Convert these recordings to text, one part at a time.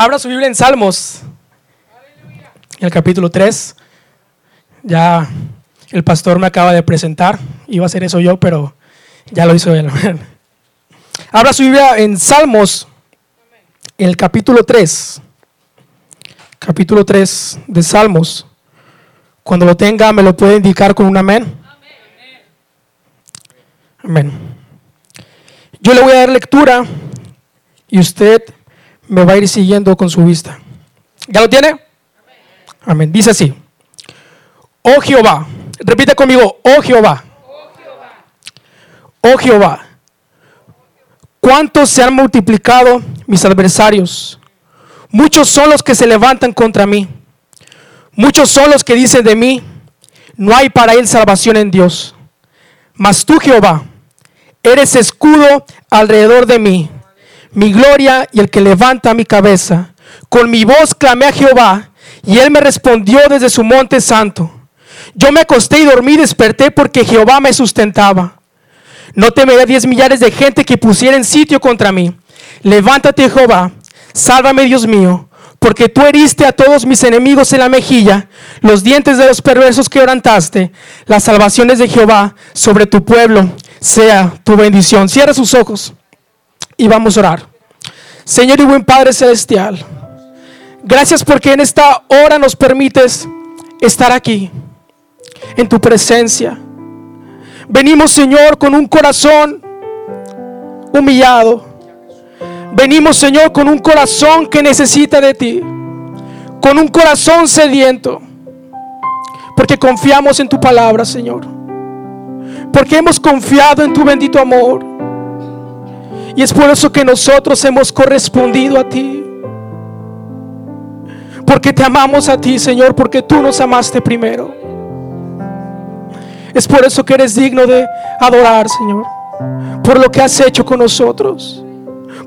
Abra su Biblia en Salmos, el capítulo 3. Ya el pastor me acaba de presentar. Iba a ser eso yo, pero ya lo hizo él. Abra su Biblia en Salmos, el capítulo 3. Capítulo 3 de Salmos. Cuando lo tenga, me lo puede indicar con un amén. Amén. Yo le voy a dar lectura y usted me va a ir siguiendo con su vista. ¿Ya lo tiene? Amén. Dice así. Oh Jehová. Repite conmigo. Oh Jehová. Oh Jehová. ¿Cuántos se han multiplicado mis adversarios? Muchos son los que se levantan contra mí. Muchos son los que dicen de mí, no hay para él salvación en Dios. Mas tú, Jehová, eres escudo alrededor de mí mi gloria y el que levanta mi cabeza. Con mi voz clamé a Jehová y él me respondió desde su monte santo. Yo me acosté y dormí desperté porque Jehová me sustentaba. No temeré diez millares de gente que pusieran sitio contra mí. Levántate, Jehová, sálvame, Dios mío, porque tú heriste a todos mis enemigos en la mejilla, los dientes de los perversos quebrantaste. Las salvaciones de Jehová sobre tu pueblo sea tu bendición. Cierra sus ojos y vamos a orar. Señor y buen Padre Celestial, gracias porque en esta hora nos permites estar aquí, en tu presencia. Venimos, Señor, con un corazón humillado. Venimos, Señor, con un corazón que necesita de ti. Con un corazón sediento. Porque confiamos en tu palabra, Señor. Porque hemos confiado en tu bendito amor. Y es por eso que nosotros hemos correspondido a ti. Porque te amamos a ti, Señor, porque tú nos amaste primero. Es por eso que eres digno de adorar, Señor. Por lo que has hecho con nosotros.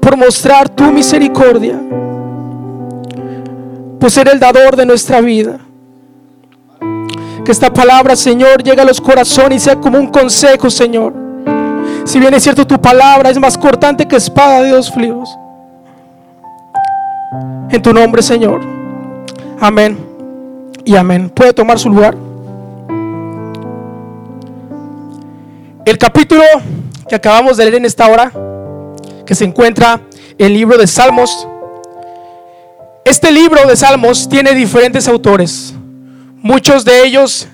Por mostrar tu misericordia. Por ser el dador de nuestra vida. Que esta palabra, Señor, llegue a los corazones y sea como un consejo, Señor si bien es cierto, tu palabra es más cortante que espada de dos fríos. En tu nombre, Señor. Amén. Y amén. Puede tomar su lugar. El capítulo que acabamos de leer en esta hora, que se encuentra en el libro de Salmos. Este libro de Salmos tiene diferentes autores, muchos de ellos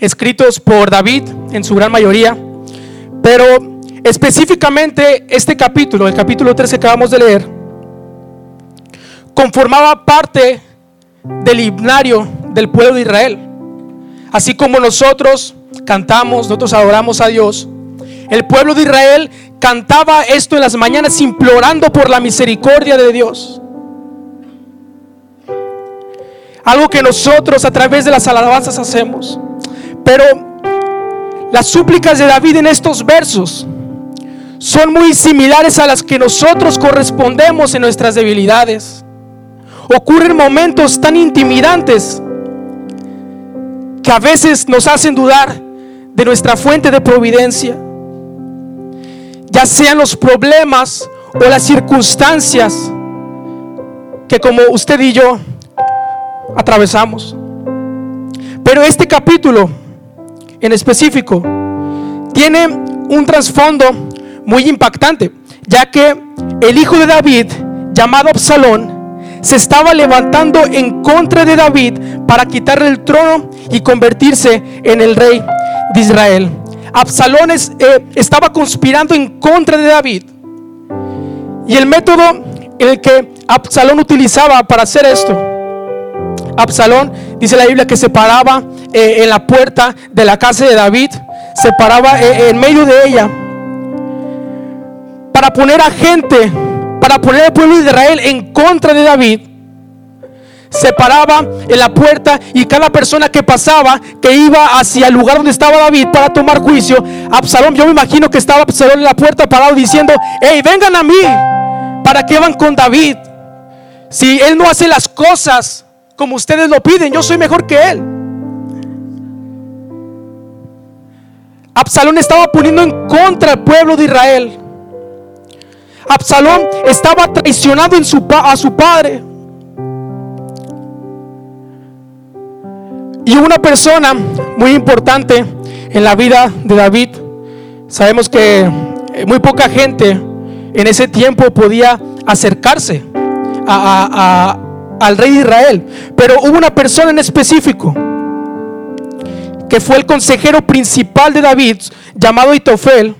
escritos por David en su gran mayoría, pero Específicamente este capítulo, el capítulo 13 que acabamos de leer, conformaba parte del himnario del pueblo de Israel. Así como nosotros cantamos, nosotros adoramos a Dios, el pueblo de Israel cantaba esto en las mañanas implorando por la misericordia de Dios. Algo que nosotros a través de las alabanzas hacemos. Pero las súplicas de David en estos versos son muy similares a las que nosotros correspondemos en nuestras debilidades. Ocurren momentos tan intimidantes que a veces nos hacen dudar de nuestra fuente de providencia, ya sean los problemas o las circunstancias que como usted y yo atravesamos. Pero este capítulo en específico tiene un trasfondo muy impactante, ya que el hijo de David, llamado Absalón, se estaba levantando en contra de David para quitarle el trono y convertirse en el rey de Israel. Absalón eh, estaba conspirando en contra de David. Y el método en el que Absalón utilizaba para hacer esto, Absalón, dice la Biblia, que se paraba eh, en la puerta de la casa de David, se paraba eh, en medio de ella para poner a gente, para poner al pueblo de Israel en contra de David, se paraba en la puerta y cada persona que pasaba, que iba hacia el lugar donde estaba David para tomar juicio, Absalón, yo me imagino que estaba Absalón en la puerta parado diciendo, hey, vengan a mí, ¿para qué van con David? Si él no hace las cosas como ustedes lo piden, yo soy mejor que él. Absalón estaba poniendo en contra al pueblo de Israel. Absalón estaba traicionando a su padre. Y una persona muy importante en la vida de David, sabemos que eh, muy poca gente en ese tiempo podía acercarse al rey de Israel, pero hubo una persona en específico que fue el consejero principal de David, llamado Itofel,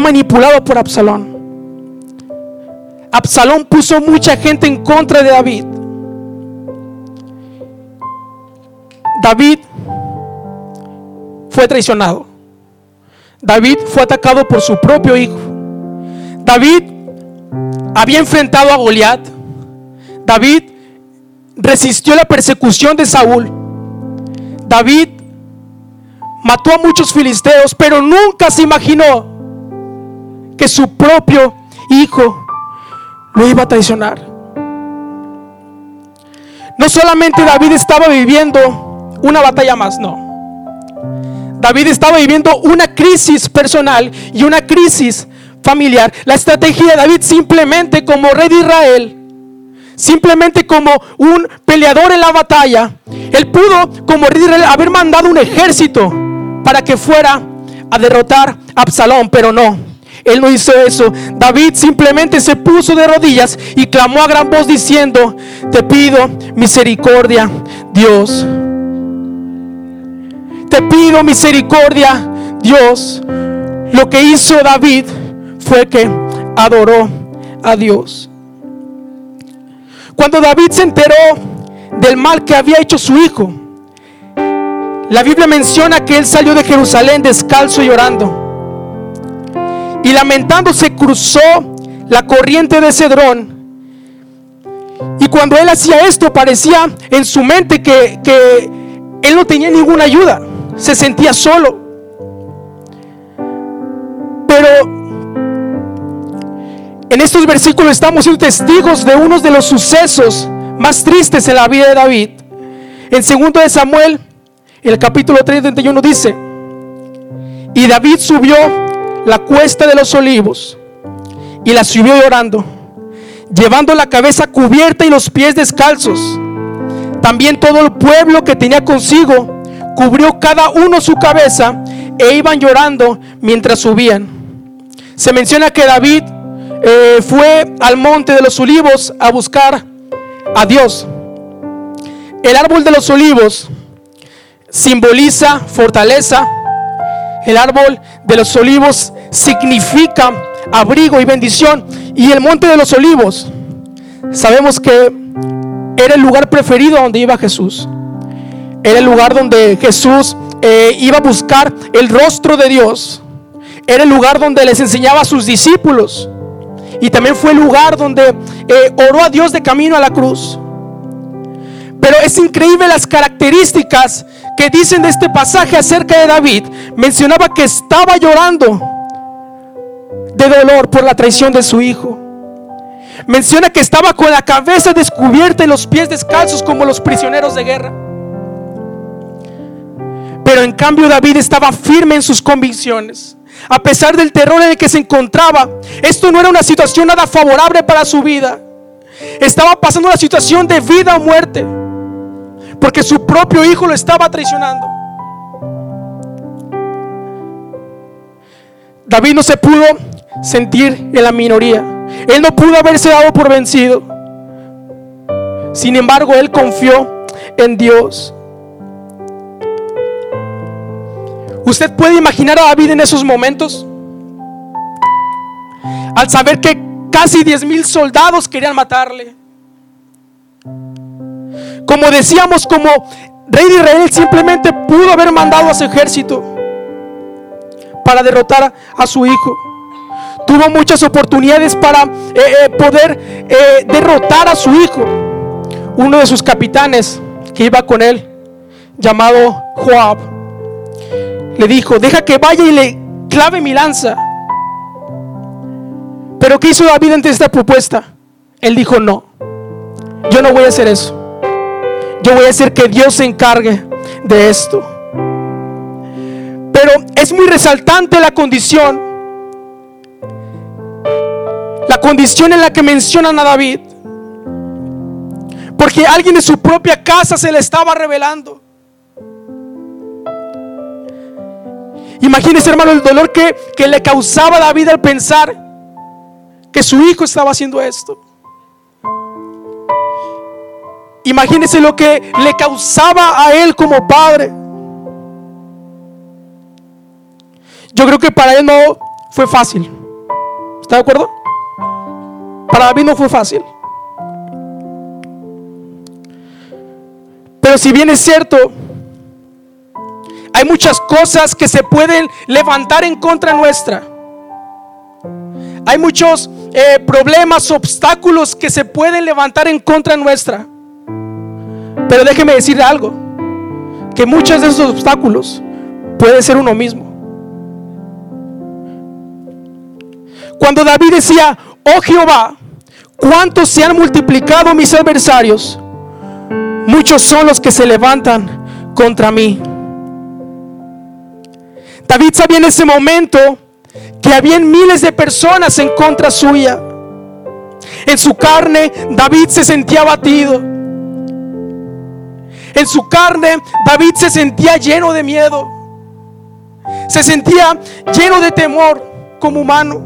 manipulado por Absalón. Absalón puso mucha gente en contra de David. David fue traicionado. David fue atacado por su propio hijo. David había enfrentado a Goliat. David resistió la persecución de Saúl. David mató a muchos filisteos, pero nunca se imaginó que su propio hijo lo iba a traicionar. No solamente David estaba viviendo una batalla más, no. David estaba viviendo una crisis personal y una crisis familiar. La estrategia de David simplemente como rey de Israel, simplemente como un peleador en la batalla, él pudo como rey de Israel haber mandado un ejército para que fuera a derrotar a Absalón, pero no. Él no hizo eso. David simplemente se puso de rodillas y clamó a gran voz diciendo, te pido misericordia, Dios. Te pido misericordia, Dios. Lo que hizo David fue que adoró a Dios. Cuando David se enteró del mal que había hecho su hijo, la Biblia menciona que él salió de Jerusalén descalzo y llorando y lamentándose cruzó la corriente de Cedrón. Y cuando él hacía esto parecía en su mente que, que él no tenía ninguna ayuda, se sentía solo. Pero en estos versículos estamos siendo testigos de uno de los sucesos más tristes en la vida de David. En segundo de Samuel, el capítulo 31 dice, y David subió la cuesta de los olivos y la subió llorando, llevando la cabeza cubierta y los pies descalzos. También todo el pueblo que tenía consigo cubrió cada uno su cabeza e iban llorando mientras subían. Se menciona que David eh, fue al monte de los olivos a buscar a Dios. El árbol de los olivos simboliza fortaleza. El árbol de los olivos significa abrigo y bendición. Y el monte de los olivos, sabemos que era el lugar preferido donde iba Jesús. Era el lugar donde Jesús eh, iba a buscar el rostro de Dios. Era el lugar donde les enseñaba a sus discípulos. Y también fue el lugar donde eh, oró a Dios de camino a la cruz. Pero es increíble las características que dicen de este pasaje acerca de David. Mencionaba que estaba llorando de dolor por la traición de su hijo. Menciona que estaba con la cabeza descubierta y los pies descalzos como los prisioneros de guerra. Pero en cambio David estaba firme en sus convicciones. A pesar del terror en el que se encontraba, esto no era una situación nada favorable para su vida. Estaba pasando una situación de vida o muerte. Porque su propio hijo lo estaba traicionando. David no se pudo sentir en la minoría. Él no pudo haberse dado por vencido. Sin embargo, él confió en Dios. ¿Usted puede imaginar a David en esos momentos? Al saber que casi 10 mil soldados querían matarle. Como decíamos, como rey de Israel simplemente pudo haber mandado a su ejército para derrotar a su hijo tuvo muchas oportunidades para eh, eh, poder eh, derrotar a su hijo. Uno de sus capitanes que iba con él, llamado Joab, le dijo, deja que vaya y le clave mi lanza. Pero ¿qué hizo David ante esta propuesta? Él dijo, no, yo no voy a hacer eso. Yo voy a hacer que Dios se encargue de esto. Pero es muy resaltante la condición la condición en la que mencionan a David. Porque alguien de su propia casa se le estaba revelando. Imagínese, hermano, el dolor que, que le causaba a David al pensar que su hijo estaba haciendo esto. Imagínese lo que le causaba a él como padre. Yo creo que para él no fue fácil. ¿Está de acuerdo? Para David no fue fácil. Pero si bien es cierto, hay muchas cosas que se pueden levantar en contra nuestra. Hay muchos eh, problemas, obstáculos que se pueden levantar en contra nuestra. Pero déjeme decirle algo, que muchos de esos obstáculos puede ser uno mismo. Cuando David decía, oh Jehová, cuántos se han multiplicado mis adversarios, muchos son los que se levantan contra mí. David sabía en ese momento que había miles de personas en contra suya. En su carne David se sentía abatido. En su carne David se sentía lleno de miedo. Se sentía lleno de temor como humano.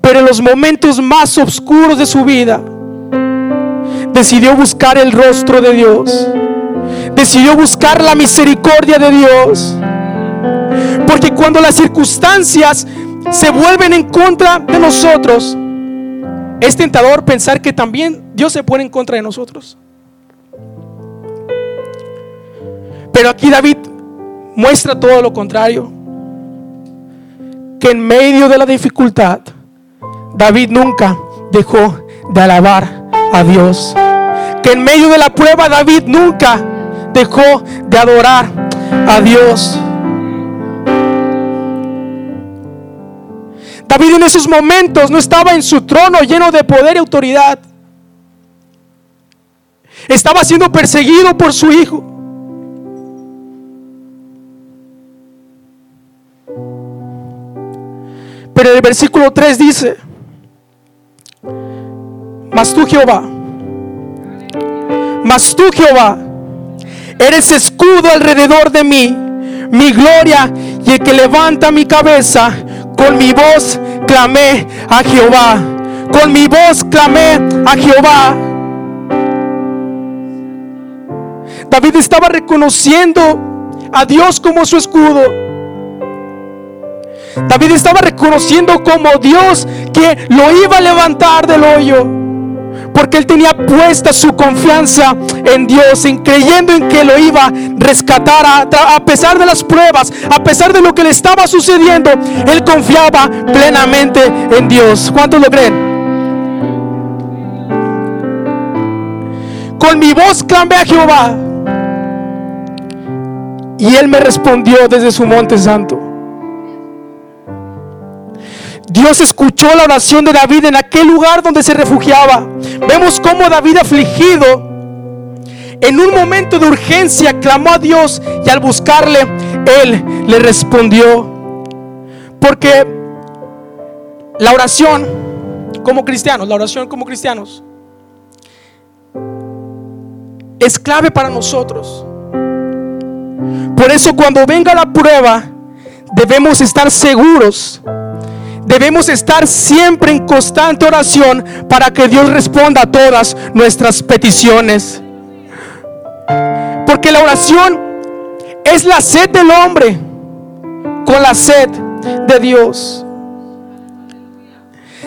Pero en los momentos más oscuros de su vida decidió buscar el rostro de Dios decidió buscar la misericordia de Dios. Porque cuando las circunstancias se vuelven en contra de nosotros, es tentador pensar que también Dios se pone en contra de nosotros. Pero aquí David muestra todo lo contrario. Que en medio de la dificultad, David nunca dejó de alabar a Dios. Que en medio de la prueba, David nunca dejó de adorar a Dios. David en esos momentos no estaba en su trono lleno de poder y autoridad. Estaba siendo perseguido por su hijo. Pero el versículo 3 dice, mas tú Jehová, mas tú Jehová, Eres escudo alrededor de mí, mi gloria y el que levanta mi cabeza. Con mi voz clamé a Jehová. Con mi voz clamé a Jehová. David estaba reconociendo a Dios como su escudo. David estaba reconociendo como Dios que lo iba a levantar del hoyo. Porque él tenía puesta su confianza en Dios, en creyendo en que lo iba a rescatar a, pesar de las pruebas, a pesar de lo que le estaba sucediendo. Él confiaba plenamente en Dios. ¿Cuántos lo creen? Con mi voz clamé a Jehová. Y él me respondió desde su monte santo. Dios escuchó la oración de David en aquel lugar donde se refugiaba. Vemos cómo David afligido, en un momento de urgencia, clamó a Dios y al buscarle, Él le respondió. Porque la oración como cristianos, la oración como cristianos, es clave para nosotros. Por eso cuando venga la prueba, debemos estar seguros Debemos estar siempre en constante oración para que Dios responda a todas nuestras peticiones. Porque la oración es la sed del hombre con la sed de Dios.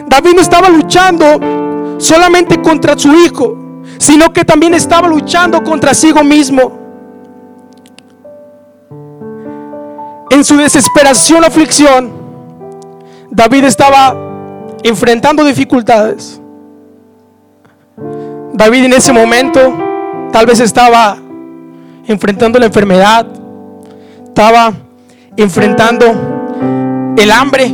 David no estaba luchando solamente contra su hijo, sino que también estaba luchando contra sí mismo. En su desesperación, aflicción, David estaba enfrentando dificultades. David en ese momento tal vez estaba enfrentando la enfermedad, estaba enfrentando el hambre.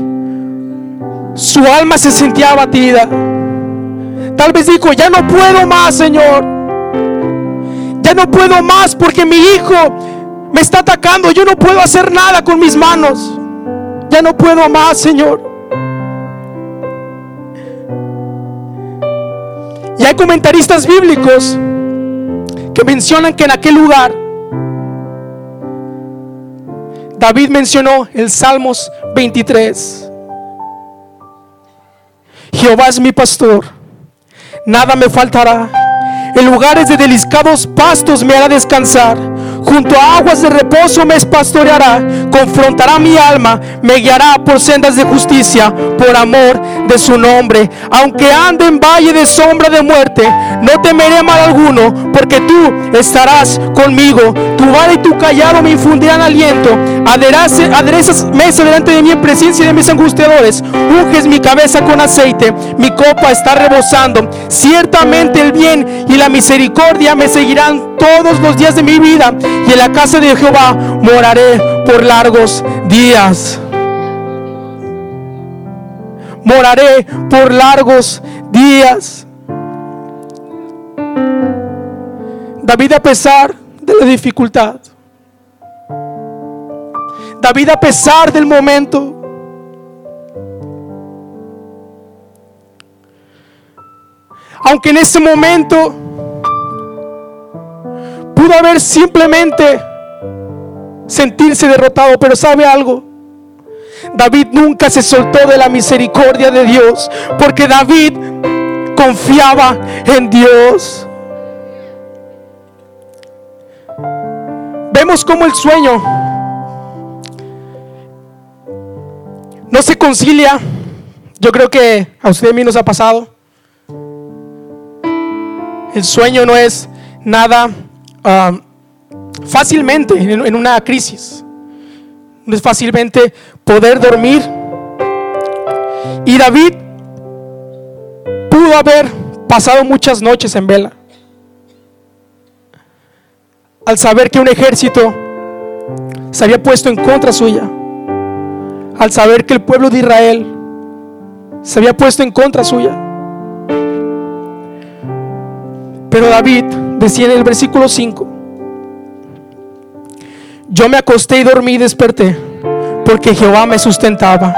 Su alma se sentía abatida. Tal vez dijo, ya no puedo más, Señor. Ya no puedo más porque mi hijo me está atacando. Yo no puedo hacer nada con mis manos. Ya no puedo más, Señor. Y hay comentaristas bíblicos que mencionan que en aquel lugar David mencionó el Salmos 23. Jehová es mi pastor, nada me faltará. En lugares de deliscados pastos me hará descansar junto a aguas de reposo me pastoreará, confrontará mi alma, me guiará por sendas de justicia, por amor de su nombre. Aunque ande en valle de sombra de muerte, no temeré mal alguno, porque tú estarás conmigo. Tu vara y tu callado me infundirán aliento. Aderezas mesa delante de mí en presencia de mis angustiadores. Unges mi cabeza con aceite, mi copa está rebosando. Ciertamente el bien y la misericordia me seguirán todos los días de mi vida y en la casa de Jehová moraré por largos días. Moraré por largos días. David a pesar de la dificultad. David a pesar del momento. Aunque en ese momento Pudo haber simplemente sentirse derrotado, pero ¿sabe algo? David nunca se soltó de la misericordia de Dios, porque David confiaba en Dios. Vemos como el sueño no se concilia. Yo creo que a usted y a mí nos ha pasado. El sueño no es nada Ah, fácilmente en, una crisis. No es fácilmente poder dormir. Y David pudo haber pasado muchas noches en vela. Al saber que un ejército se había puesto en contra suya. Al saber que el pueblo de Israel se había puesto en contra suya. Pero David decía en el versículo 5, yo me acosté y dormí y desperté, porque Jehová me sustentaba.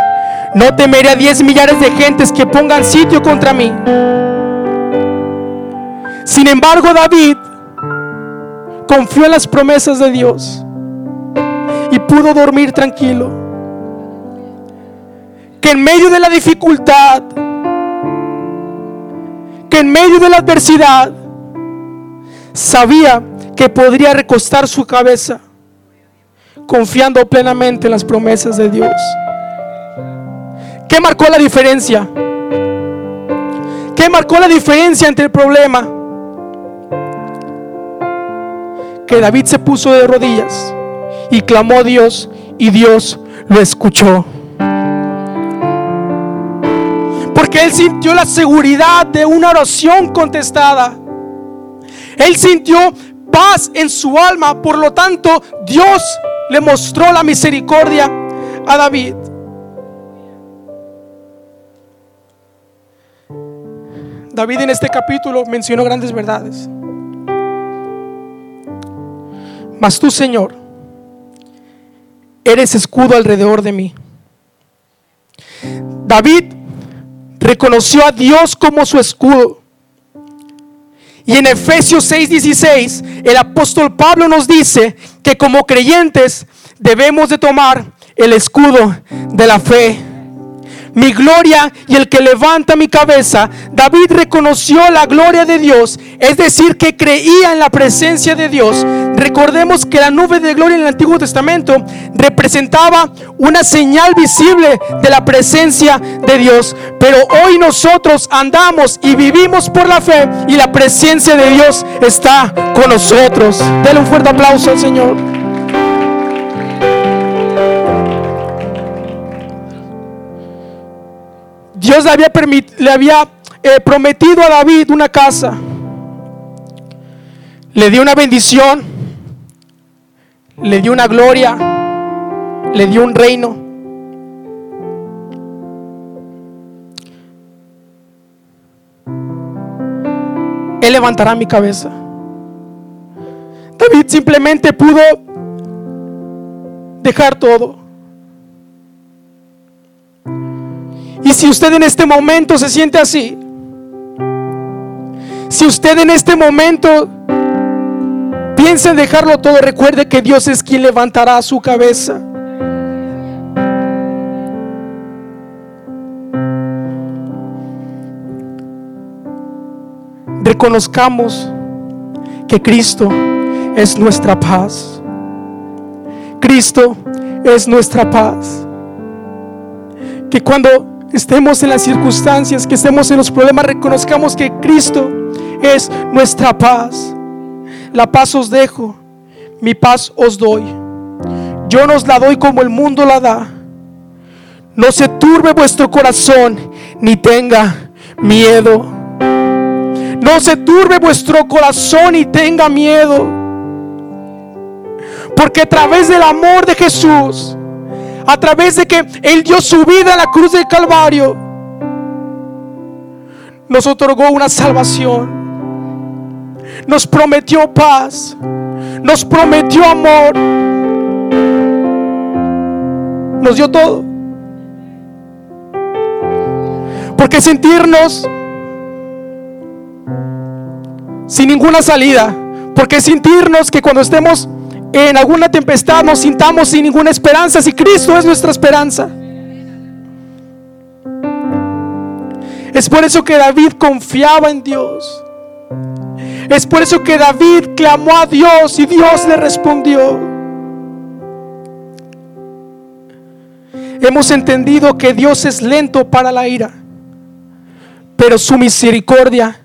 No temeré a diez millares de gentes que pongan sitio contra mí. Sin embargo, David confió en las promesas de Dios y pudo dormir tranquilo. Que en medio de la dificultad, que en medio de la adversidad, sabía que podría recostar su cabeza confiando plenamente en las promesas de Dios. ¿Qué marcó la diferencia? ¿Qué marcó la diferencia entre el problema? Que David se puso de rodillas y clamó a Dios y Dios lo escuchó. Porque él sintió la seguridad de una oración contestada. Él sintió paz en su alma, por lo tanto Dios le mostró la misericordia a David. David en este capítulo mencionó grandes verdades. Mas tú, Señor, eres escudo alrededor de mí. David reconoció a Dios como su escudo. Y en Efesios 6:16, el apóstol Pablo nos dice que como creyentes debemos de tomar el escudo de la fe mi gloria y el que levanta mi cabeza. David reconoció la gloria de Dios, es decir, que creía en la presencia de Dios. Recordemos que la nube de gloria en el Antiguo Testamento representaba una señal visible de la presencia de Dios. Pero hoy nosotros andamos y vivimos por la fe y la presencia de Dios está con nosotros. Denle un fuerte aplauso al Señor. Dios le había, le había eh, prometido a David una casa. Le dio una bendición. Le dio una gloria. Le dio un reino. Él levantará mi cabeza. David simplemente pudo dejar todo. Y si usted en este momento se siente así, Si usted en este momento piensa en dejarlo todo, recuerde que Dios es quien levantará su cabeza. Reconozcamos que Cristo es nuestra paz. Cristo es nuestra paz. Que cuando estemos en las circunstancias, que estemos en los problemas, reconozcamos que Cristo es nuestra paz. La paz os dejo, mi paz os doy. Yo nos la doy como el mundo la da. No se turbe vuestro corazón, ni tenga miedo. No se turbe vuestro corazón y tenga miedo. Porque a través del amor de Jesús, a través de que Él dio su vida a la cruz del Calvario, nos otorgó una salvación. Nos prometió paz. Nos prometió amor. Nos dio todo. Porque sentirnos sin ninguna salida. Porque sentirnos que cuando estemos en alguna tempestad nos sintamos sin ninguna esperanza, si Cristo es nuestra esperanza. Es por eso que David confiaba en Dios. Es por eso que David clamó a Dios y Dios le respondió. Hemos entendido que Dios es lento para la ira, pero su misericordia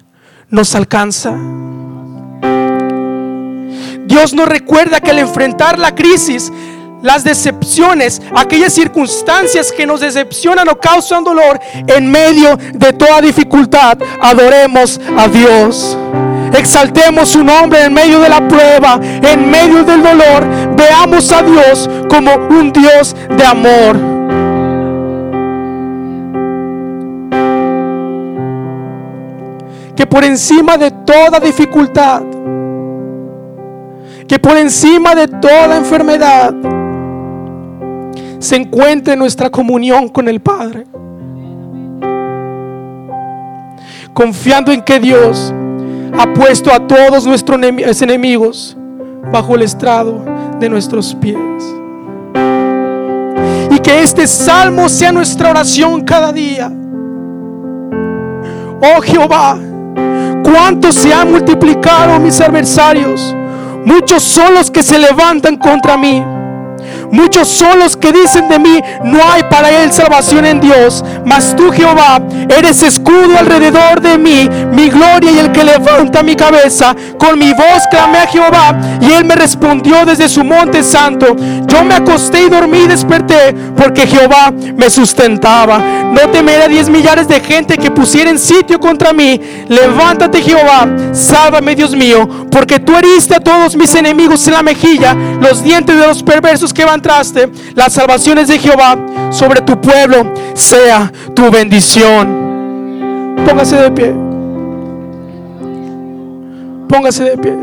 nos alcanza. Dios nos recuerda que al enfrentar la crisis, las decepciones, aquellas circunstancias que nos decepcionan o causan dolor, en medio de toda dificultad, adoremos a Dios. Exaltemos su nombre en medio de la prueba, en medio del dolor. Veamos a Dios como un Dios de amor. Que por encima de toda dificultad, que por encima de toda enfermedad se encuentre nuestra comunión con el Padre. Confiando en que Dios ha puesto a todos nuestros enemigos bajo el estrado de nuestros pies. Y que este salmo sea nuestra oración cada día. Oh Jehová, cuánto se han multiplicado mis adversarios Muchos son los que se levantan contra mí. Muchos son los que dicen de mí, no hay para él salvación en Dios. Mas tú, Jehová, eres escudo alrededor de mí, mi gloria y el que levanta mi cabeza. Con mi voz clamé a Jehová y él me respondió desde su monte santo. Yo me acosté y dormí y desperté porque Jehová me sustentaba. No temeré diez millares de gente que pusieren sitio contra mí. Levántate, Jehová, sálvame, Dios mío, porque tú heriste a todos mis enemigos en la mejilla, los dientes de los perversos que van traste, las salvaciones de Jehová sobre tu pueblo sea tu bendición. Póngase de pie. Póngase de pie.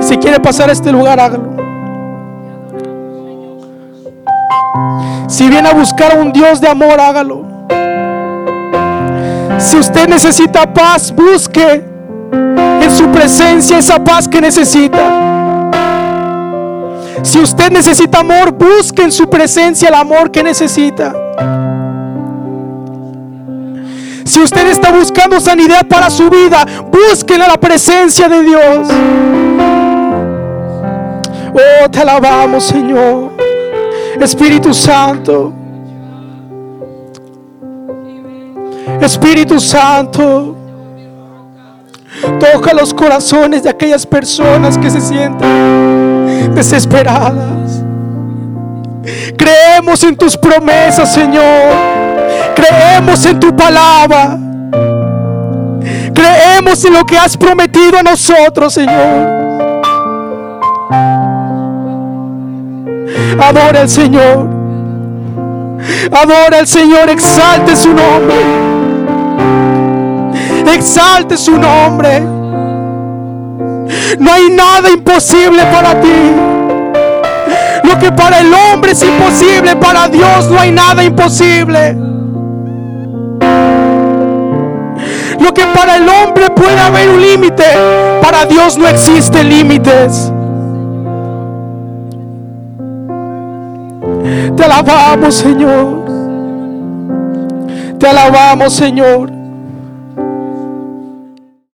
Si quiere pasar a este lugar, hágalo. Si viene a buscar a un Dios de amor, hágalo. Si usted necesita paz, busque en su presencia esa paz que necesita. Si usted necesita amor, busque en su presencia el amor que necesita. Si usted está buscando sanidad para su vida, búsquela la presencia de Dios. Oh, te alabamos, Señor. Espíritu Santo. Espíritu Santo. Toca los corazones de aquellas personas que se sienten desesperadas. Creemos en tus promesas, Señor. Creemos en tu palabra. Creemos en lo que has prometido a nosotros, Señor. Adora al Señor. Adora al Señor. Exalte su nombre. Exalte su nombre. No hay nada imposible para ti. Lo que para el hombre es imposible, para Dios no hay nada imposible. Lo que para el hombre puede haber un límite, para Dios no existen límites. Te alabamos, Señor. Te alabamos, Señor.